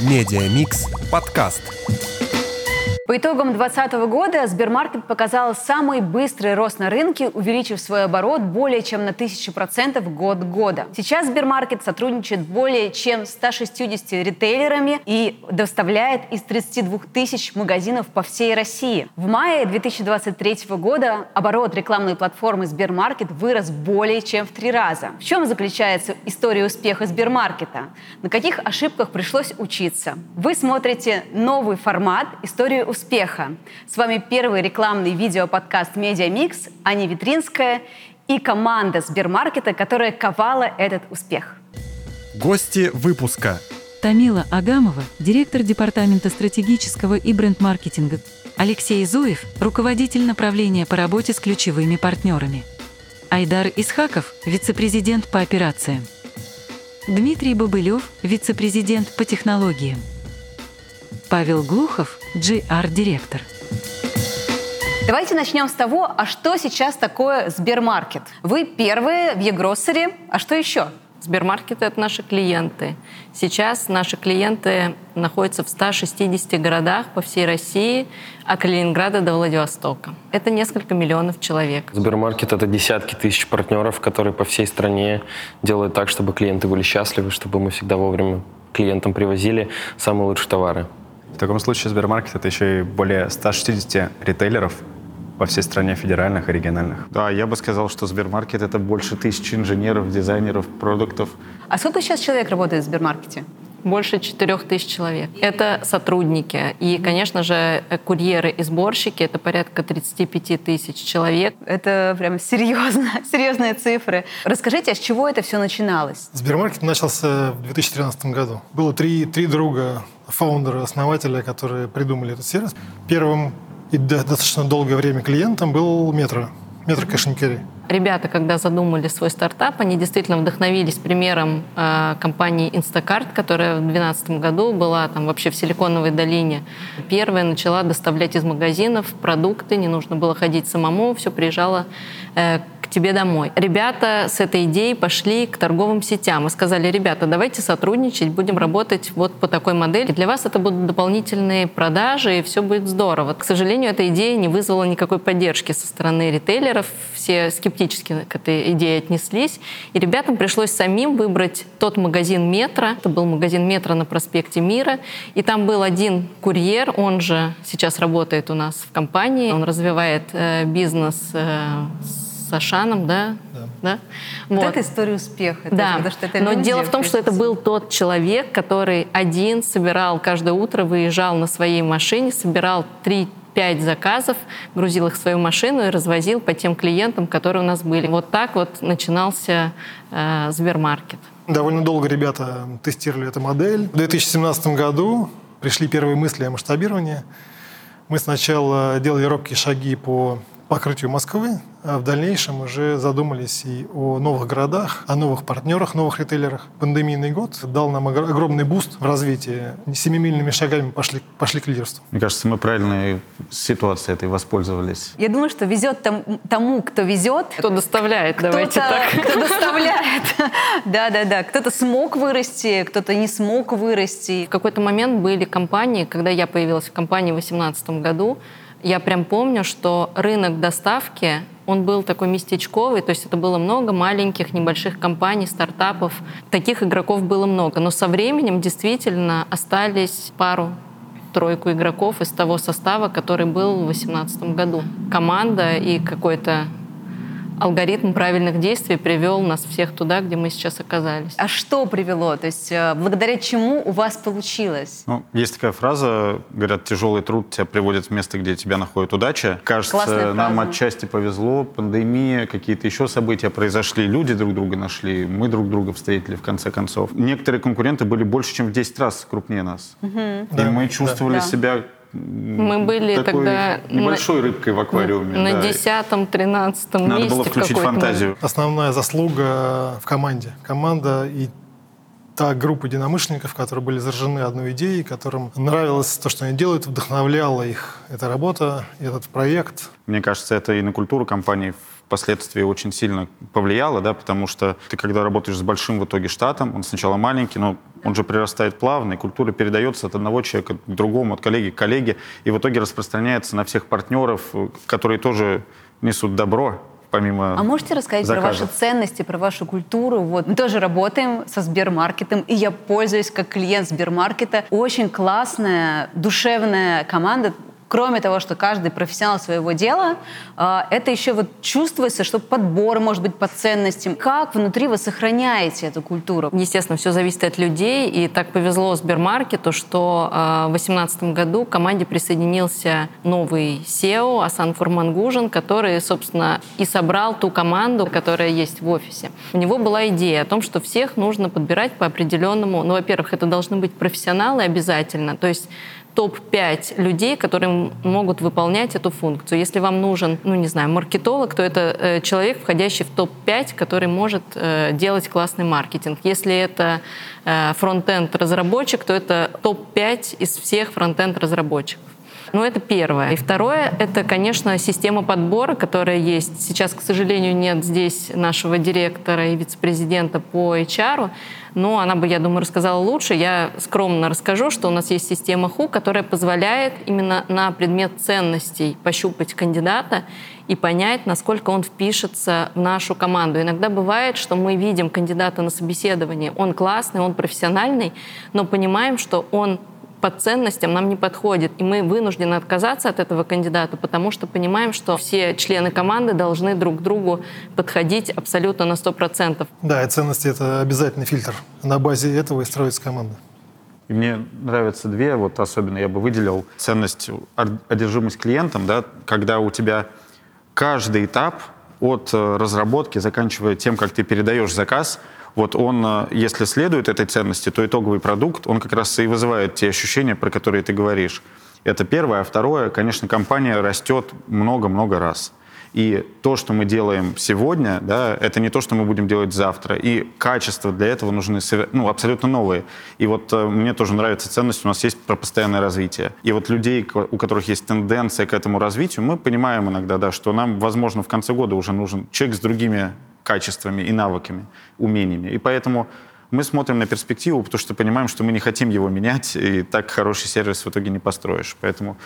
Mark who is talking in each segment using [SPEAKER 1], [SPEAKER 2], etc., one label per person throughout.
[SPEAKER 1] Медиамикс подкаст.
[SPEAKER 2] По итогам 2020 года Сбермаркет показал самый быстрый рост на рынке, увеличив свой оборот более чем на 1000% год к году. Сейчас Сбермаркет сотрудничает более чем 160 ритейлерами и доставляет из 32 тысяч магазинов по всей России. В мае 2023 года оборот рекламной платформы Сбермаркет вырос более чем в три раза. В чем заключается история успеха Сбермаркета? На каких ошибках пришлось учиться? Вы смотрите новый формат «Историю успеха» успеха. С вами первый рекламный видеоподкаст «Медиамикс», Аня Витринская и команда Сбермаркета, которая ковала этот успех.
[SPEAKER 1] Гости выпуска.
[SPEAKER 3] Тамила Агамова, директор департамента стратегического и бренд-маркетинга. Алексей Зуев, руководитель направления по работе с ключевыми партнерами. Айдар Исхаков, вице-президент по операциям. Дмитрий Бобылев, вице-президент по технологиям. Павел Глухов, GR-директор.
[SPEAKER 2] Давайте начнем с того, а что сейчас такое Сбермаркет? Вы первые в Егроссере, а что еще?
[SPEAKER 4] Сбермаркет — это наши клиенты. Сейчас наши клиенты находятся в 160 городах по всей России, от Калининграда до Владивостока. Это несколько миллионов человек.
[SPEAKER 5] Сбермаркет — это десятки тысяч партнеров, которые по всей стране делают так, чтобы клиенты были счастливы, чтобы мы всегда вовремя клиентам привозили самые лучшие товары.
[SPEAKER 6] В таком случае Сбермаркет — это еще и более 160 ритейлеров по всей стране, федеральных и региональных.
[SPEAKER 7] Да, я бы сказал, что Сбермаркет — это больше тысячи инженеров, дизайнеров, продуктов.
[SPEAKER 2] А сколько сейчас человек работает в Сбермаркете?
[SPEAKER 4] Больше 4 тысяч человек. Это сотрудники. И, конечно же, курьеры и сборщики — это порядка 35 тысяч человек.
[SPEAKER 2] Это прям серьезно, серьезные цифры. Расскажите, а с чего это все начиналось?
[SPEAKER 8] Сбермаркет начался в 2013 году. Было три, три друга фаундера, основателя, которые придумали этот сервис. Первым и достаточно долгое время клиентом был Метро, Метро Carry.
[SPEAKER 4] Ребята, когда задумали свой стартап, они действительно вдохновились примером э, компании Instacart, которая в 2012 году была там вообще в Силиконовой долине. Первая начала доставлять из магазинов продукты, не нужно было ходить самому, все приезжало э, тебе домой. Ребята с этой идеей пошли к торговым сетям и сказали, ребята, давайте сотрудничать, будем работать вот по такой модели. Для вас это будут дополнительные продажи, и все будет здорово. К сожалению, эта идея не вызвала никакой поддержки со стороны ритейлеров. Все скептически к этой идее отнеслись. И ребятам пришлось самим выбрать тот магазин метро. Это был магазин метро на проспекте Мира. И там был один курьер, он же сейчас работает у нас в компании. Он развивает э, бизнес э, с с Ашаном, да?
[SPEAKER 2] Да. да? Вот. вот это история успеха.
[SPEAKER 4] Да. Потому что это Но люди, дело в том, что это был тот человек, который один собирал каждое утро, выезжал на своей машине, собирал три пять заказов, грузил их в свою машину и развозил по тем клиентам, которые у нас были. Вот так вот начинался э, Сбермаркет.
[SPEAKER 8] Довольно долго ребята тестировали эту модель. В 2017 году пришли первые мысли о масштабировании. Мы сначала делали робкие шаги по покрытию Москвы, а в дальнейшем уже задумались и о новых городах, о новых партнерах, новых ритейлерах. Пандемийный год дал нам огромный буст в развитии. Семимильными шагами пошли, пошли к лидерству.
[SPEAKER 7] Мне кажется, мы правильно ситуацией этой воспользовались.
[SPEAKER 2] Я думаю, что везет тому, кто везет.
[SPEAKER 4] Кто доставляет, давайте так.
[SPEAKER 2] Кто доставляет. Да-да-да. Кто-то смог вырасти, кто-то не смог вырасти.
[SPEAKER 4] В какой-то момент были компании, когда я появилась в компании в 2018 году, я прям помню, что рынок доставки, он был такой местечковый, то есть это было много маленьких, небольших компаний, стартапов. Таких игроков было много. Но со временем действительно остались пару тройку игроков из того состава, который был в 2018 году. Команда и какой-то алгоритм правильных действий привел нас всех туда, где мы сейчас оказались.
[SPEAKER 2] А что привело? То есть э, благодаря чему у вас получилось?
[SPEAKER 7] Ну, есть такая фраза, говорят, тяжелый труд тебя приводит в место, где тебя находит удача. Кажется, нам отчасти повезло, пандемия, какие-то еще события произошли, люди друг друга нашли, мы друг друга встретили в конце концов. Некоторые конкуренты были больше, чем в 10 раз крупнее нас. Угу. И да, мы чувствовали да. себя
[SPEAKER 4] мы были
[SPEAKER 7] такой
[SPEAKER 4] тогда
[SPEAKER 7] небольшой на, рыбкой в аквариуме.
[SPEAKER 4] На десятом, тринадцатом месте.
[SPEAKER 7] Надо было включить фантазию.
[SPEAKER 8] Основная заслуга в команде. Команда и та группа единомышленников, которые были заражены одной идеей, которым нравилось то, что они делают, вдохновляла их эта работа, этот проект.
[SPEAKER 7] Мне кажется, это и на культуру компании впоследствии очень сильно повлияло, да, потому что ты, когда работаешь с большим в итоге штатом, он сначала маленький, но он же прирастает плавно, и культура передается от одного человека к другому, от коллеги к коллеге, и в итоге распространяется на всех партнеров, которые тоже несут добро, помимо
[SPEAKER 2] А можете рассказать заказов? про ваши ценности, про вашу культуру? Вот мы тоже работаем со Сбермаркетом, и я пользуюсь как клиент Сбермаркета. Очень классная, душевная команда кроме того, что каждый профессионал своего дела, а, это еще вот чувствуется, что подбор может быть по ценностям. Как внутри вы сохраняете эту культуру?
[SPEAKER 4] Естественно, все зависит от людей, и так повезло Сбермаркету, что а, в 2018 году к команде присоединился новый SEO Асан Фурмангужин, который, собственно, и собрал ту команду, которая есть в офисе. У него была идея о том, что всех нужно подбирать по определенному, ну, во-первых, это должны быть профессионалы обязательно, то есть топ-5 людей, которые могут выполнять эту функцию. Если вам нужен, ну не знаю, маркетолог, то это э, человек, входящий в топ-5, который может э, делать классный маркетинг. Если это э, фронтенд разработчик, то это топ-5 из всех фронтенд разработчиков. Ну, это первое. И второе — это, конечно, система подбора, которая есть. Сейчас, к сожалению, нет здесь нашего директора и вице-президента по HR, но она бы, я думаю, рассказала лучше. Я скромно расскажу, что у нас есть система ХУ, которая позволяет именно на предмет ценностей пощупать кандидата и понять, насколько он впишется в нашу команду. Иногда бывает, что мы видим кандидата на собеседовании, он классный, он профессиональный, но понимаем, что он по ценностям нам не подходит. И мы вынуждены отказаться от этого кандидата, потому что понимаем, что все члены команды должны друг другу подходить абсолютно на 100%.
[SPEAKER 8] Да, и ценности — это обязательный фильтр. На базе этого и строится команда.
[SPEAKER 7] И мне нравятся две, вот особенно я бы выделил ценность, одержимость клиентом, да, когда у тебя каждый этап от э, разработки, заканчивая тем, как ты передаешь заказ, вот он, э, если следует этой ценности, то итоговый продукт, он как раз и вызывает те ощущения, про которые ты говоришь. Это первое. А второе, конечно, компания растет много-много раз. И то, что мы делаем сегодня, да, это не то, что мы будем делать завтра. И качества для этого нужны ну, абсолютно новые. И вот э, мне тоже нравится ценность, у нас есть про постоянное развитие. И вот людей, у которых есть тенденция к этому развитию, мы понимаем иногда, да, что нам, возможно, в конце года уже нужен человек с другими качествами и навыками, умениями. И поэтому мы смотрим на перспективу, потому что понимаем, что мы не хотим его менять, и так хороший сервис в итоге не построишь. Поэтому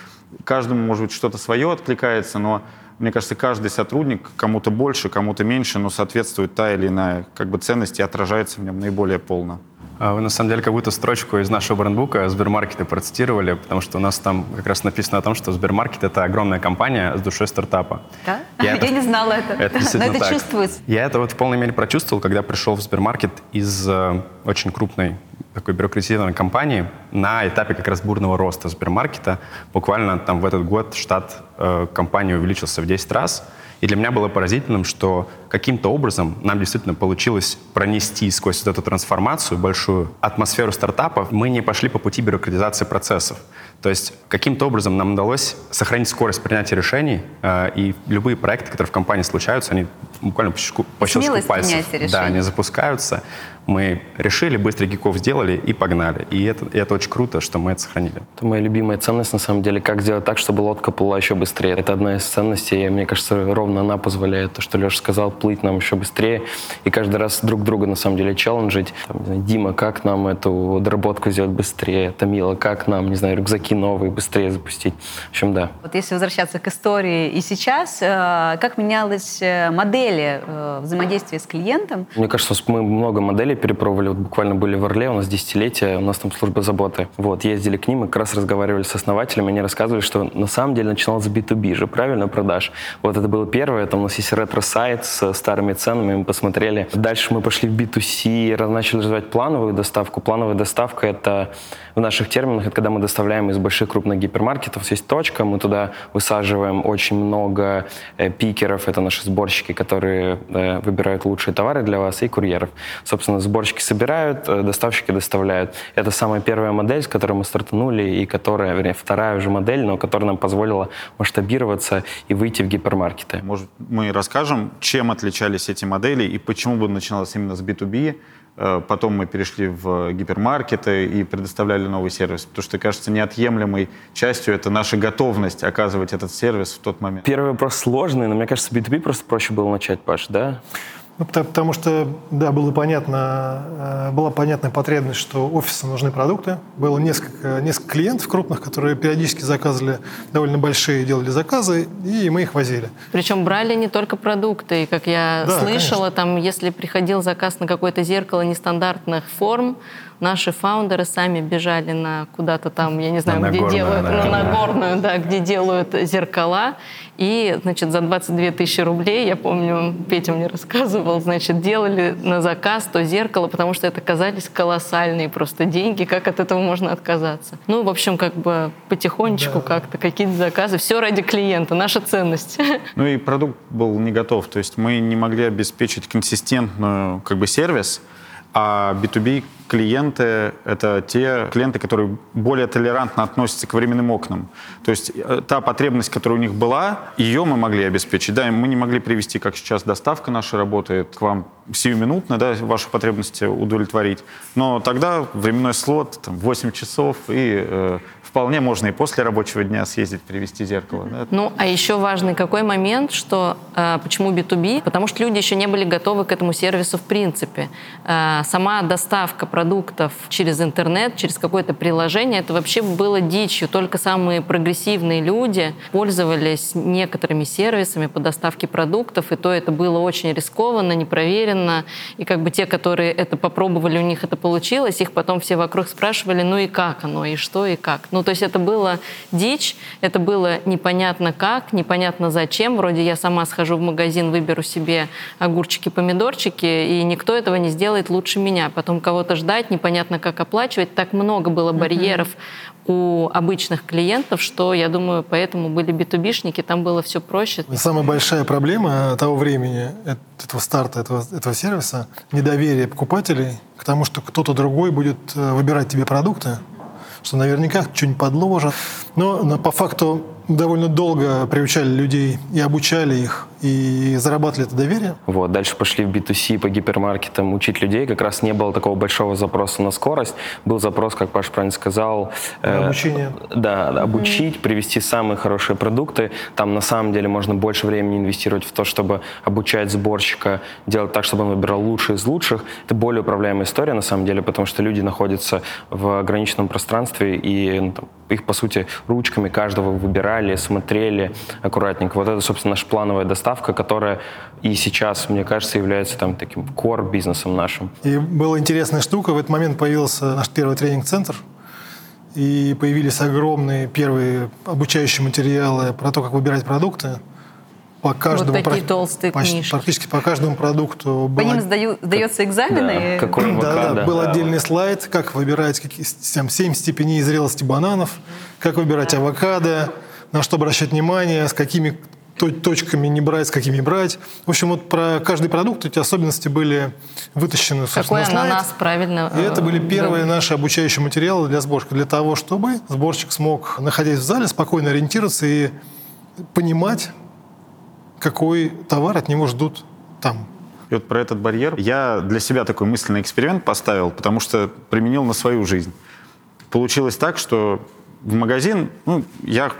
[SPEAKER 7] каждому, может быть, что-то свое откликается, но мне кажется, каждый сотрудник кому-то больше, кому-то меньше, но соответствует та или иная как бы, ценность и отражается в нем наиболее полно.
[SPEAKER 6] А вы, на самом деле, как будто строчку из нашего брендбука Сбермаркета процитировали, потому что у нас там как раз написано о том, что Сбермаркет — это огромная компания с душой стартапа.
[SPEAKER 2] Да? Я, я это, не знала это.
[SPEAKER 6] Это
[SPEAKER 2] Но это
[SPEAKER 6] так.
[SPEAKER 2] чувствуется.
[SPEAKER 6] Я это вот в полной мере прочувствовал, когда пришел в Сбермаркет из э, очень крупной такой бюрократизированной компании на этапе как раз бурного роста Сбермаркета. Буквально там в этот год штат э, компании увеличился в 10 раз — и для меня было поразительным, что каким-то образом нам действительно получилось пронести сквозь вот эту трансформацию, большую атмосферу стартапов. Мы не пошли по пути бюрократизации процессов. То есть каким-то образом нам удалось сохранить скорость принятия решений, э, и любые проекты, которые в компании случаются, они буквально по щелчку, по щелчку пальцев. Да, они запускаются мы решили, быстро гиков сделали и погнали. И это, и это очень круто, что мы это сохранили.
[SPEAKER 5] Это моя любимая ценность, на самом деле, как сделать так, чтобы лодка плыла еще быстрее. Это одна из ценностей, и мне кажется, ровно она позволяет, то, что Леша сказал, плыть нам еще быстрее. И каждый раз друг друга, на самом деле, челленджить. Там, знаю, Дима, как нам эту доработку сделать быстрее? Тамила, как нам, не знаю, рюкзаки новые быстрее запустить? В общем, да.
[SPEAKER 2] Вот если возвращаться к истории и сейчас, э, как менялась э, модели э, взаимодействия с клиентом?
[SPEAKER 5] Мне кажется, мы много моделей перепробовали. Вот буквально были в Орле, у нас десятилетие, у нас там служба заботы. Вот, ездили к ним и как раз разговаривали с основателями, они рассказывали, что на самом деле начинал с B2B же, правильно, продаж. Вот это было первое, там у нас есть ретро-сайт с старыми ценами, мы посмотрели. Дальше мы пошли в B2C, начали развивать плановую доставку. Плановая доставка — это в наших терминах, это когда мы доставляем из больших крупных гипермаркетов, есть точка, мы туда высаживаем очень много э, пикеров, это наши сборщики, которые э, выбирают лучшие товары для вас, и курьеров. Собственно, сборщики собирают, э, доставщики доставляют. Это самая первая модель, с которой мы стартанули, и которая, вернее, вторая уже модель, но которая нам позволила масштабироваться и выйти в гипермаркеты.
[SPEAKER 7] Может, мы расскажем, чем отличались эти модели и почему бы начиналось именно с B2B, Э, потом мы перешли в гипермаркеты и предоставляли новый сервис. Потому что, кажется, неотъемлемой частью это наша готовность оказывать этот сервис в тот момент.
[SPEAKER 5] Первый вопрос сложный, но мне кажется, B2B просто проще было начать, Паш, да?
[SPEAKER 8] Ну, потому что, да, было понятно, э, была понятная потребность, что офису нужны продукты. Было несколько, несколько клиентов крупных, которые периодически заказывали довольно большие, делали заказы, и мы их возили.
[SPEAKER 4] Причем брали не только продукты. И, как я да, слышала, конечно. там, если приходил заказ на какое-то зеркало нестандартных форм, наши фаундеры сами бежали на куда-то там, я не знаю, на где Нагорную, делают, наверное. на Нагорную, да, где делают зеркала. И, значит, за 22 тысячи рублей, я помню, Петя мне рассказывал, значит, делали на заказ то зеркало, потому что это казались колоссальные просто деньги, как от этого можно отказаться. Ну, в общем, как бы потихонечку да. как-то какие-то заказы, все ради клиента, наша ценность.
[SPEAKER 7] Ну и продукт был не готов, то есть мы не могли обеспечить консистентную как бы сервис, а B2B клиенты — это те клиенты, которые более толерантно относятся к временным окнам. То есть э, та потребность, которая у них была, ее мы могли обеспечить. Да, мы не могли привести, как сейчас доставка наша работает, к вам сиюминутно, да, ваши потребности удовлетворить. Но тогда временной слот, там, 8 часов, и э, вполне можно и после рабочего дня съездить, привезти зеркало. Да?
[SPEAKER 4] Ну, а еще важный какой момент, что э, почему B2B? Потому что люди еще не были готовы к этому сервису в принципе. Э, сама доставка продуктов через интернет, через какое-то приложение, это вообще было дичью. Только самые прогрессивные люди пользовались некоторыми сервисами по доставке продуктов, и то это было очень рискованно, непроверенно. И как бы те, которые это попробовали, у них это получилось, их потом все вокруг спрашивали, ну и как оно, и что, и как. Ну, то есть это было дичь, это было непонятно как, непонятно зачем. Вроде я сама схожу в магазин, выберу себе огурчики, помидорчики, и никто этого не сделает лучше меня. Потом кого-то ждать, непонятно как оплачивать. Так много было барьеров у обычных клиентов, что, я думаю, поэтому были битубишники, там было все проще.
[SPEAKER 8] Самая большая проблема того времени, этого старта, этого, этого сервиса, недоверие покупателей к тому, что кто-то другой будет э, выбирать тебе продукты, что наверняка что-нибудь подложат. Но, по факту довольно долго приучали людей и обучали их, и зарабатывали это доверие.
[SPEAKER 5] Вот, дальше пошли в B2C по гипермаркетам учить людей. Как раз не было такого большого запроса на скорость. Был запрос, как Паш правильно сказал...
[SPEAKER 8] Э, Обучение.
[SPEAKER 5] Да, обучить, mm-hmm. привести самые хорошие продукты. Там на самом деле можно больше времени инвестировать в то, чтобы обучать сборщика, делать так, чтобы он выбирал лучшие из лучших. Это более управляемая история на самом деле, потому что люди находятся в ограниченном пространстве, и ну, там, их, по сути, ручками каждого выбирали, смотрели аккуратненько. Вот это, собственно, наша плановая доставка, которая и сейчас, мне кажется, является там таким core-бизнесом нашим.
[SPEAKER 8] И была интересная штука. В этот момент появился наш первый тренинг-центр, и появились огромные первые обучающие материалы про то, как выбирать продукты по каждому
[SPEAKER 4] вот такие толстые
[SPEAKER 8] почти,
[SPEAKER 4] книжки.
[SPEAKER 8] Практически по каждому продукту.
[SPEAKER 4] По ним сдаю, сдается экзамены?
[SPEAKER 5] Да, какой
[SPEAKER 8] да, да, был отдельный слайд, как выбирать какие, там, 7 степеней зрелости бананов, как выбирать да. авокадо, на что обращать внимание, с какими точками не брать, с какими брать. В общем, вот про каждый продукт эти особенности были вытащены
[SPEAKER 4] Какой на слайд. ананас правильно?
[SPEAKER 8] И это были первые да. наши обучающие материалы для сборщика, для того, чтобы сборщик смог, находясь в зале, спокойно ориентироваться и понимать, какой товар от него ждут там.
[SPEAKER 7] И вот про этот барьер я для себя такой мысленный эксперимент поставил, потому что применил на свою жизнь. Получилось так, что в магазин, ну, я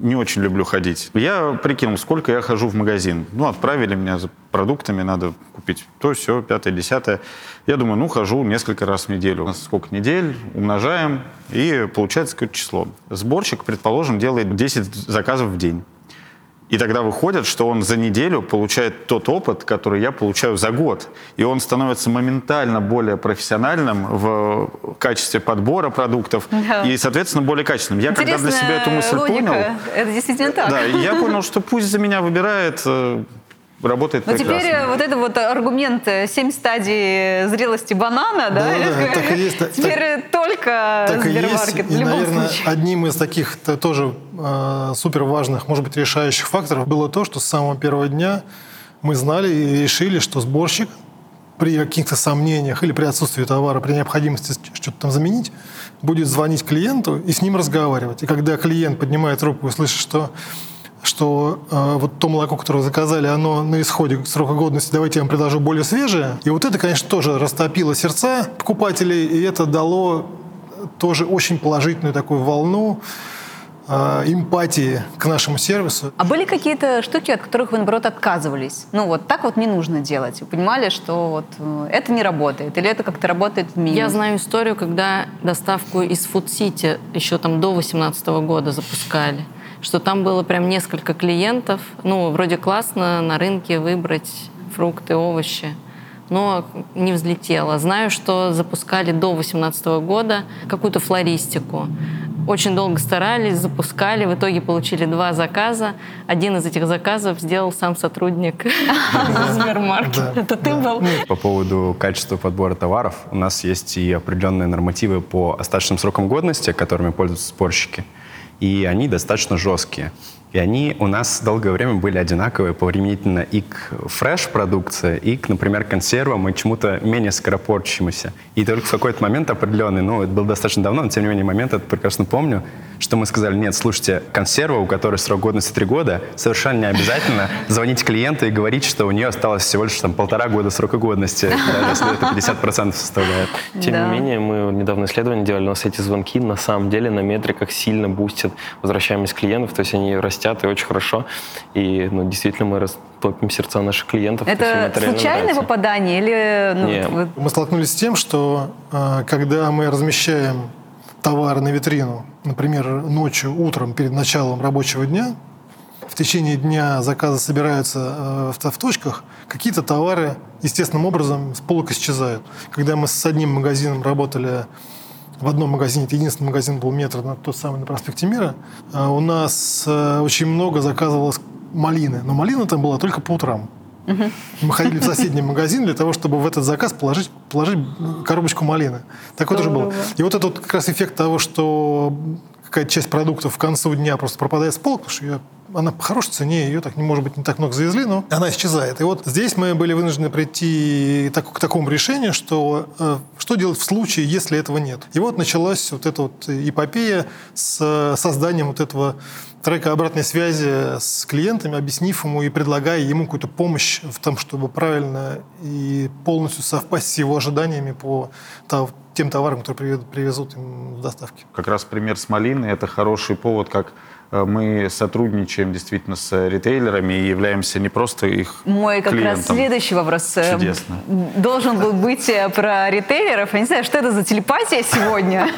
[SPEAKER 7] не очень люблю ходить. Я прикинул, сколько я хожу в магазин. Ну, отправили меня за продуктами, надо купить то, все, пятое, десятое. Я думаю, ну, хожу несколько раз в неделю. Сколько недель, умножаем, и получается какое-то число. Сборщик, предположим, делает 10 заказов в день. И тогда выходит, что он за неделю получает тот опыт, который я получаю за год. И он становится моментально более профессиональным в качестве подбора продуктов да. и, соответственно, более качественным. Я когда для себя эту мысль
[SPEAKER 4] логика.
[SPEAKER 7] понял...
[SPEAKER 4] Это действительно так.
[SPEAKER 7] Да, я понял, что пусть за меня выбирает э, работает
[SPEAKER 4] Но
[SPEAKER 7] прекрасно.
[SPEAKER 4] теперь вот это вот аргумент э, семь стадий зрелости банана, да?
[SPEAKER 8] Да, да, так и есть.
[SPEAKER 4] Теперь
[SPEAKER 8] так,
[SPEAKER 4] только
[SPEAKER 8] так
[SPEAKER 4] Сбермаркет.
[SPEAKER 8] И, есть. и, наверное, случае. одним из таких тоже э, супер важных, может быть, решающих факторов было то, что с самого первого дня мы знали и решили, что сборщик при каких-то сомнениях или при отсутствии товара, при необходимости что-то там заменить, будет звонить клиенту и с ним разговаривать. И когда клиент поднимает руку и слышит, что что э, вот то молоко, которое заказали, оно на исходе срока годности, давайте я вам предложу более свежее. И вот это, конечно, тоже растопило сердца покупателей, и это дало тоже очень положительную такую волну э, эмпатии к нашему сервису.
[SPEAKER 2] А были какие-то штуки, от которых вы, наоборот, отказывались? Ну, вот так вот не нужно делать. Вы понимали, что вот э, это не работает, или это как-то работает в минимум?
[SPEAKER 4] Я знаю историю, когда доставку из Food City еще там до 2018 года запускали что там было прям несколько клиентов. Ну, вроде классно на рынке выбрать фрукты, овощи но не взлетело. Знаю, что запускали до 2018 года какую-то флористику. Очень долго старались, запускали, в итоге получили два заказа. Один из этих заказов сделал сам сотрудник Сбермаркета. Это ты был?
[SPEAKER 6] По поводу качества подбора товаров, у нас есть и определенные нормативы по остаточным срокам годности, которыми пользуются спорщики, и они достаточно жесткие. И они у нас долгое время были одинаковые повременительно и к фреш-продукции, и к, например, консервам, и чему-то менее скоропорчащемуся. И только в какой-то момент определенный, ну, это было достаточно давно, но тем не менее момент, это прекрасно помню, что мы сказали, нет, слушайте, консерва, у которой срок годности три года, совершенно не обязательно звонить клиенту и говорить, что у нее осталось всего лишь там полтора года срока годности, если это 50% составляет.
[SPEAKER 5] Тем не менее, мы недавно исследование делали, у нас эти звонки на самом деле на метриках сильно бустят возвращаемость клиентов, то есть они растут растят, и очень хорошо. И ну, действительно мы топим сердца наших клиентов.
[SPEAKER 2] Это случайное попадание или...
[SPEAKER 5] Ну, Нет.
[SPEAKER 8] Вот... Мы столкнулись с тем, что э, когда мы размещаем товары на витрину, например, ночью, утром, перед началом рабочего дня, в течение дня заказы собираются э, в, в точках, какие-то товары естественным образом с полок исчезают. Когда мы с одним магазином работали в одном магазине, это единственный магазин был метр, на тот самый на проспекте Мира, а у нас э, очень много заказывалось малины. Но малина там была только по утрам. Мы ходили в соседний магазин для того, чтобы в этот заказ положить, положить коробочку малины. Такое тоже было. И вот этот как раз эффект того, что какая-то часть продуктов в конце дня просто пропадает с полок, потому что ее она по хорошей цене, ее так, не может быть, не так много завезли, но она исчезает. И вот здесь мы были вынуждены прийти так, к такому решению, что э, что делать в случае, если этого нет. И вот началась вот эта вот эпопея с созданием вот этого трека обратной связи с клиентами, объяснив ему и предлагая ему какую-то помощь в том, чтобы правильно и полностью совпасть с его ожиданиями по тем товарам, которые привезут им в доставке.
[SPEAKER 7] Как раз пример с малиной – это хороший повод, как Э, мы сотрудничаем действительно с ритейлерами и являемся не просто их
[SPEAKER 2] Мой как
[SPEAKER 7] клиентом.
[SPEAKER 2] раз следующий вопрос э,
[SPEAKER 7] Чудесно.
[SPEAKER 2] должен был быть э, про ритейлеров. Я не знаю, что это за телепатия сегодня.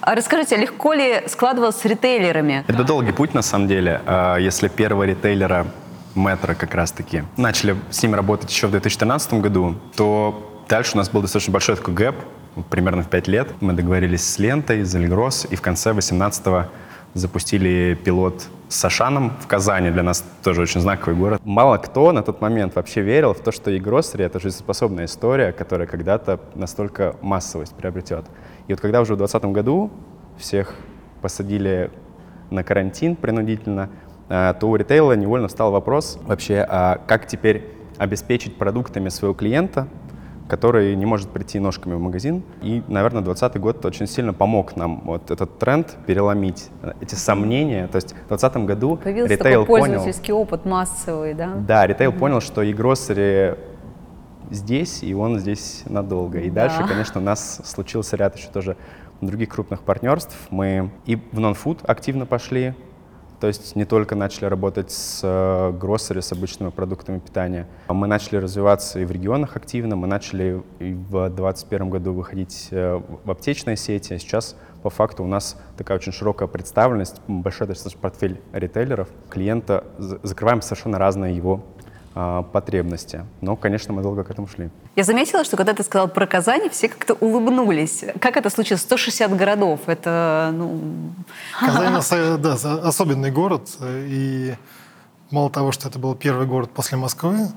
[SPEAKER 2] А расскажите, а легко ли складывалось с ритейлерами?
[SPEAKER 6] Это долгий путь, на самом деле. А если первого ритейлера Метро как раз-таки. Начали с ним работать еще в 2013 году, то дальше у нас был достаточно большой такой гэп, примерно в 5 лет. Мы договорились с Лентой, с Эльгрос, и в конце 2018 запустили пилот с Ашаном в Казани. Для нас тоже очень знаковый город. Мало кто на тот момент вообще верил в то, что e-grocery — это жизнеспособная история, которая когда-то настолько массовость приобретет. И вот когда уже в 2020 году всех посадили на карантин принудительно, э, то у ритейла невольно встал вопрос вообще, а как теперь обеспечить продуктами своего клиента который не может прийти ножками в магазин. И, наверное, 2020 год очень сильно помог нам вот этот тренд переломить, эти сомнения. То есть в 2020 году
[SPEAKER 2] Появился
[SPEAKER 6] ритейл
[SPEAKER 2] такой пользовательский понял, опыт массовый, да?
[SPEAKER 6] Да, ритейл mm-hmm. понял, что e-grocery здесь, и он здесь надолго. И да. дальше, конечно, у нас случился ряд еще тоже других крупных партнерств. Мы и в нон-фуд активно пошли, то есть не только начали работать с гроссери, с обычными продуктами питания. Мы начали развиваться и в регионах активно. Мы начали и в 2021 году выходить э, в аптечные сети. Сейчас по факту у нас такая очень широкая представленность, большой достаточно портфель ритейлеров. Клиента закрываем совершенно разные его а, потребности. Но, конечно, мы долго к этому шли.
[SPEAKER 2] Я заметила, что когда ты сказал про Казань, все как-то улыбнулись. Как это случилось? 160 городов. Это, ну...
[SPEAKER 8] Казань, да, особенный город. И мало того, что это был первый город после Москвы,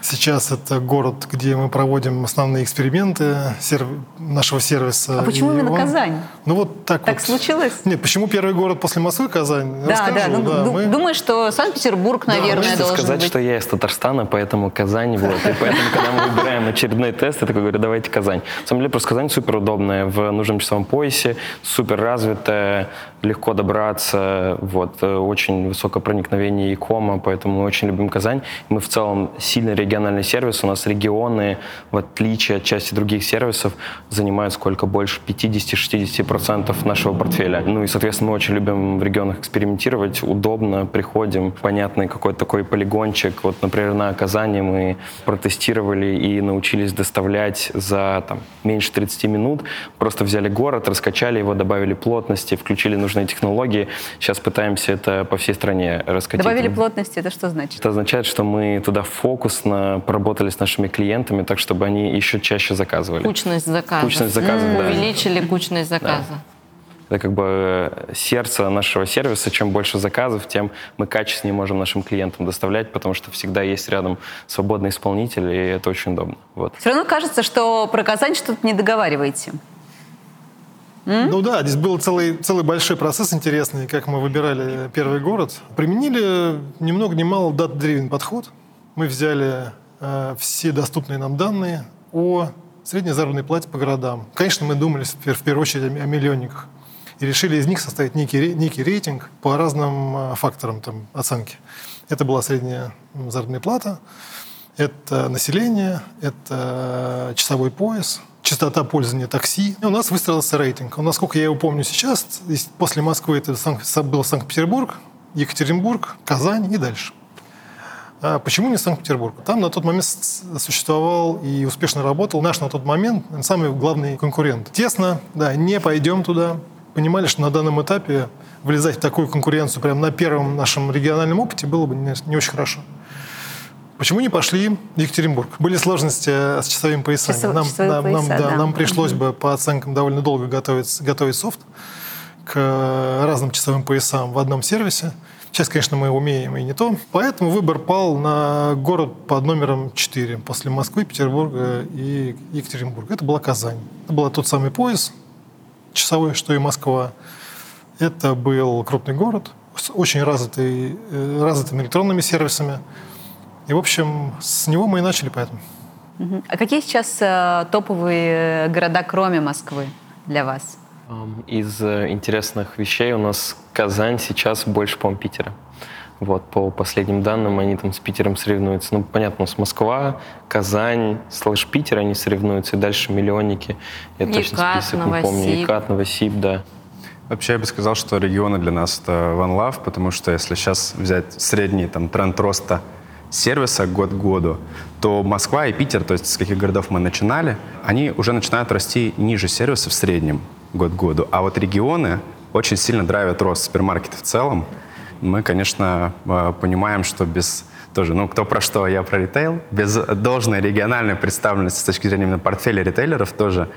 [SPEAKER 8] Сейчас это город, где мы проводим основные эксперименты серв... нашего сервиса.
[SPEAKER 2] А почему именно
[SPEAKER 8] он...
[SPEAKER 2] Казань?
[SPEAKER 8] Ну вот так
[SPEAKER 2] Так
[SPEAKER 8] вот.
[SPEAKER 2] случилось?
[SPEAKER 8] Нет, почему первый город после Москвы Казань?
[SPEAKER 2] Да,
[SPEAKER 8] Расскажу,
[SPEAKER 2] да. Ну,
[SPEAKER 8] да,
[SPEAKER 2] ду-
[SPEAKER 8] мы-
[SPEAKER 2] Думаю, что Санкт-Петербург, наверное,
[SPEAKER 5] Хочется
[SPEAKER 2] должен
[SPEAKER 5] сказать,
[SPEAKER 2] быть.
[SPEAKER 5] что я из Татарстана, поэтому Казань. Вот. И поэтому, когда мы выбираем очередной тест, я такой говорю, давайте Казань. На самом деле, просто Казань супер удобная, в нужном часовом поясе, супер развитая, легко добраться, вот, э, очень высокое проникновение и-кома, поэтому мы очень любим Казань. Мы в целом сильный региональный сервис, у нас регионы, в отличие от части других сервисов, занимают сколько больше 50-60% нашего портфеля. Ну и, соответственно, мы очень любим в регионах экспериментировать, удобно, приходим, понятный какой-то такой полигончик. Вот, например, на Казани мы протестировали и научились доставлять за там, меньше 30 минут. Просто взяли город, раскачали его, добавили плотности, включили нужные технологии. Сейчас пытаемся это по всей стране раскатить.
[SPEAKER 2] Добавили плотности, это что значит?
[SPEAKER 5] Это означает, что мы туда фокусно поработали с нашими клиентами, так чтобы они еще чаще заказывали.
[SPEAKER 4] Кучность заказа.
[SPEAKER 5] Кучность заказов, да.
[SPEAKER 4] Увеличили кучность заказа.
[SPEAKER 5] Это как бы э, сердце нашего сервиса. Чем больше заказов, тем мы качественнее можем нашим клиентам доставлять, потому что всегда есть рядом свободный исполнитель, и это очень удобно. Вот.
[SPEAKER 2] Все равно кажется, что про Казань что-то не договариваете.
[SPEAKER 8] Ну да, здесь был целый, целый большой процесс интересный, как мы выбирали первый город. Применили ни много ни мало data-driven подход. Мы взяли э, все доступные нам данные о средней заработной плате по городам. Конечно, мы думали в пер- в первую очередь о, ми- о миллионниках. И решили из них составить некий, некий рейтинг по разным э, факторам там, оценки. Это была средняя заработная плата, это население, это часовой пояс, частота пользования такси. И у нас выстроился рейтинг. Насколько я его помню сейчас, после Москвы это был Санкт-Петербург, Екатеринбург, Казань и дальше. А почему не Санкт-Петербург? Там на тот момент существовал и успешно работал наш на тот момент самый главный конкурент. Тесно, да, не пойдем туда. Понимали, что на данном этапе влезать в такую конкуренцию прямо на первом нашем региональном опыте было бы не, не очень хорошо. Почему не пошли в Екатеринбург? Были сложности э, с часовыми поясами.
[SPEAKER 2] Часов-
[SPEAKER 8] нам,
[SPEAKER 2] часовые
[SPEAKER 8] нам- нам-
[SPEAKER 2] пояса,
[SPEAKER 8] да,
[SPEAKER 2] да.
[SPEAKER 8] нам пришлось бы по оценкам довольно долго готовить, готовить софт к разным часовым поясам в одном сервисе. Сейчас, конечно, мы умеем и не то. Поэтому выбор пал на город под номером 4 после Москвы, Петербурга и Екатеринбурга. Это была Казань. Это был тот самый пояс часовой, что и Москва. Это был крупный город с очень развитый, э, развитыми электронными сервисами. И, в общем, с него мы и начали поэтому.
[SPEAKER 2] А какие сейчас э, топовые города, кроме Москвы, для вас?
[SPEAKER 5] Из э, интересных вещей у нас Казань сейчас больше, по-моему, Питера. Вот, по последним данным, они там с Питером соревнуются. Ну, понятно, у нас Москва, Казань, слэш Питер, они соревнуются, и дальше миллионники. Я точно
[SPEAKER 4] Икат,
[SPEAKER 5] список не помню.
[SPEAKER 4] Новосиб.
[SPEAKER 5] Икат, Новосиб, да.
[SPEAKER 6] Вообще я бы сказал, что регионы для нас это one love, потому что если сейчас взять средний там, тренд роста сервиса год к году, то Москва и Питер, то есть с каких городов мы начинали, они уже начинают расти ниже сервиса в среднем год к году. А вот регионы очень сильно драйвят рост супермаркетов в целом. Мы, конечно, э, понимаем, что без тоже, ну, кто про что, я про ритейл. Без должной региональной представленности с точки зрения именно портфеля ритейлеров тоже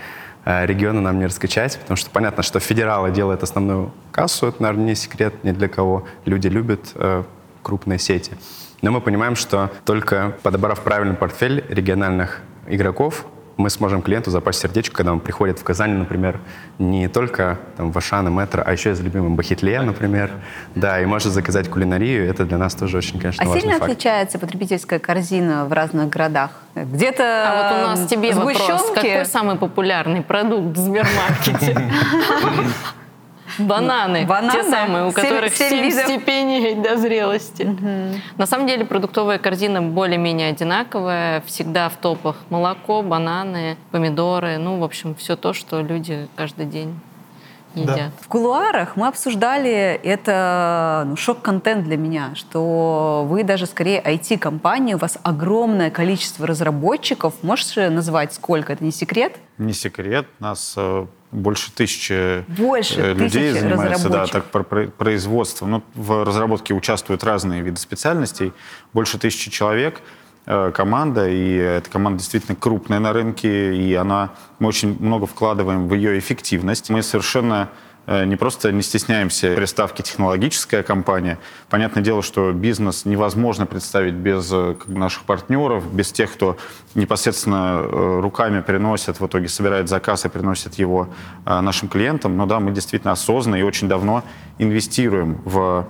[SPEAKER 6] э, регионы нам не раскачать, потому что понятно, что федералы делают основную кассу, это, наверное, не секрет ни для кого. Люди любят э, крупные сети. Но мы понимаем, что только подобрав правильный портфель региональных игроков, мы сможем клиенту запасть сердечко, когда он приходит в Казань, например, не только там, в Ашан и Метро, а еще и с любимым Бахитле, например, да, и может заказать кулинарию. Это для нас тоже очень, конечно,
[SPEAKER 2] А
[SPEAKER 6] важный
[SPEAKER 2] сильно
[SPEAKER 6] факт.
[SPEAKER 2] отличается потребительская корзина в разных городах? Где-то
[SPEAKER 4] А вот у нас тебе вопрос.
[SPEAKER 2] сгущенки?
[SPEAKER 4] Какой самый популярный продукт в Сбермаркете? Бананы.
[SPEAKER 2] Бананы?
[SPEAKER 4] Те самые, у которых
[SPEAKER 2] семь
[SPEAKER 4] 7
[SPEAKER 2] видов.
[SPEAKER 4] степеней до зрелости. На самом деле продуктовая корзина более-менее одинаковая. Всегда в топах молоко, бананы, помидоры. Ну, в общем, все то, что люди каждый день едят.
[SPEAKER 2] В кулуарах мы обсуждали это ну, шок-контент для меня, что вы даже скорее IT-компания, у вас огромное количество разработчиков. Можешь назвать сколько? Это не секрет?
[SPEAKER 7] Не секрет, нас э, больше тысячи
[SPEAKER 2] Больше
[SPEAKER 7] э, людей
[SPEAKER 2] тысячи
[SPEAKER 7] занимается да, так, про- про- производством. Ну, в разработке участвуют разные виды специальностей. Больше тысячи человек команда, и эта команда действительно крупная на рынке, и она, мы очень много вкладываем в ее эффективность. Мы совершенно э, не просто не стесняемся приставки технологическая компания. Понятное дело, что бизнес невозможно представить без э, наших партнеров, без тех, кто непосредственно руками приносит, в итоге собирает заказ и приносит его нашим клиентам. Но да, мы действительно осознанно и очень давно инвестируем в